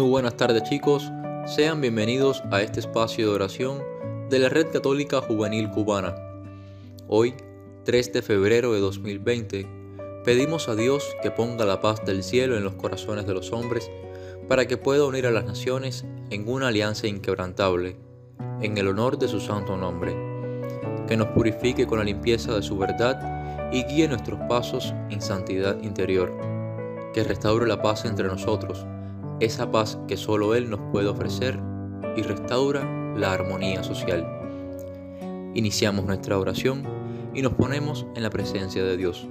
Muy buenas tardes chicos, sean bienvenidos a este espacio de oración de la Red Católica Juvenil Cubana. Hoy, 3 de febrero de 2020, pedimos a Dios que ponga la paz del cielo en los corazones de los hombres para que pueda unir a las naciones en una alianza inquebrantable, en el honor de su santo nombre, que nos purifique con la limpieza de su verdad y guíe nuestros pasos en santidad interior, que restaure la paz entre nosotros, esa paz que solo Él nos puede ofrecer y restaura la armonía social. Iniciamos nuestra oración y nos ponemos en la presencia de Dios.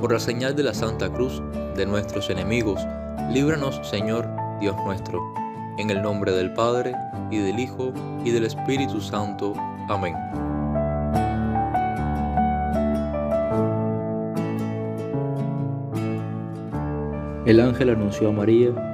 Por la señal de la Santa Cruz de nuestros enemigos, líbranos Señor Dios nuestro, en el nombre del Padre, y del Hijo, y del Espíritu Santo. Amén. El ángel anunció a María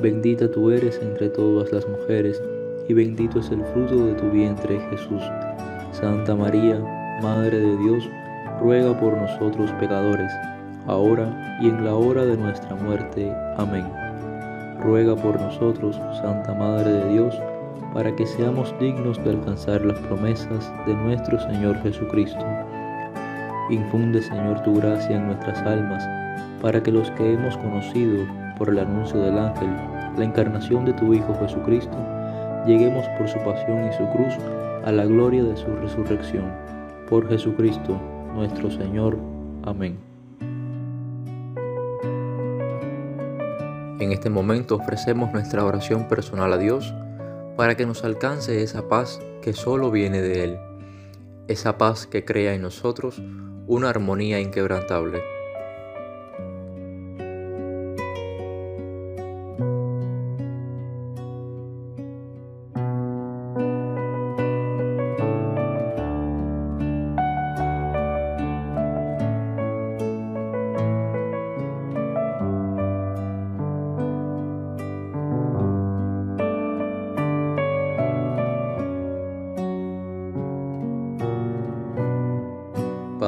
Bendita tú eres entre todas las mujeres, y bendito es el fruto de tu vientre Jesús. Santa María, Madre de Dios, ruega por nosotros pecadores, ahora y en la hora de nuestra muerte. Amén. Ruega por nosotros, Santa Madre de Dios, para que seamos dignos de alcanzar las promesas de nuestro Señor Jesucristo. Infunde, Señor, tu gracia en nuestras almas, para que los que hemos conocido por el anuncio del ángel, la encarnación de tu Hijo Jesucristo, lleguemos por su pasión y su cruz a la gloria de su resurrección. Por Jesucristo nuestro Señor. Amén. En este momento ofrecemos nuestra oración personal a Dios para que nos alcance esa paz que solo viene de Él, esa paz que crea en nosotros una armonía inquebrantable.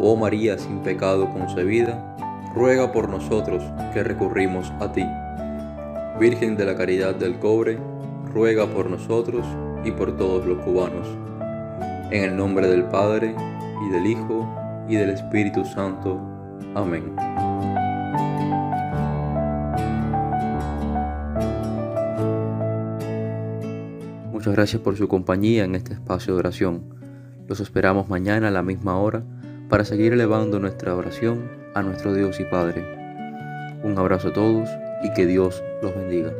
Oh María sin pecado concebida, ruega por nosotros que recurrimos a ti. Virgen de la Caridad del Cobre, ruega por nosotros. y por todos los cubanos. En el nombre del Padre, y del Hijo, y del Espíritu Santo. Amén. Muchas gracias por su compañía en este espacio de oración. Los esperamos mañana a la misma hora para seguir elevando nuestra oración a nuestro Dios y Padre. Un abrazo a todos y que Dios los bendiga.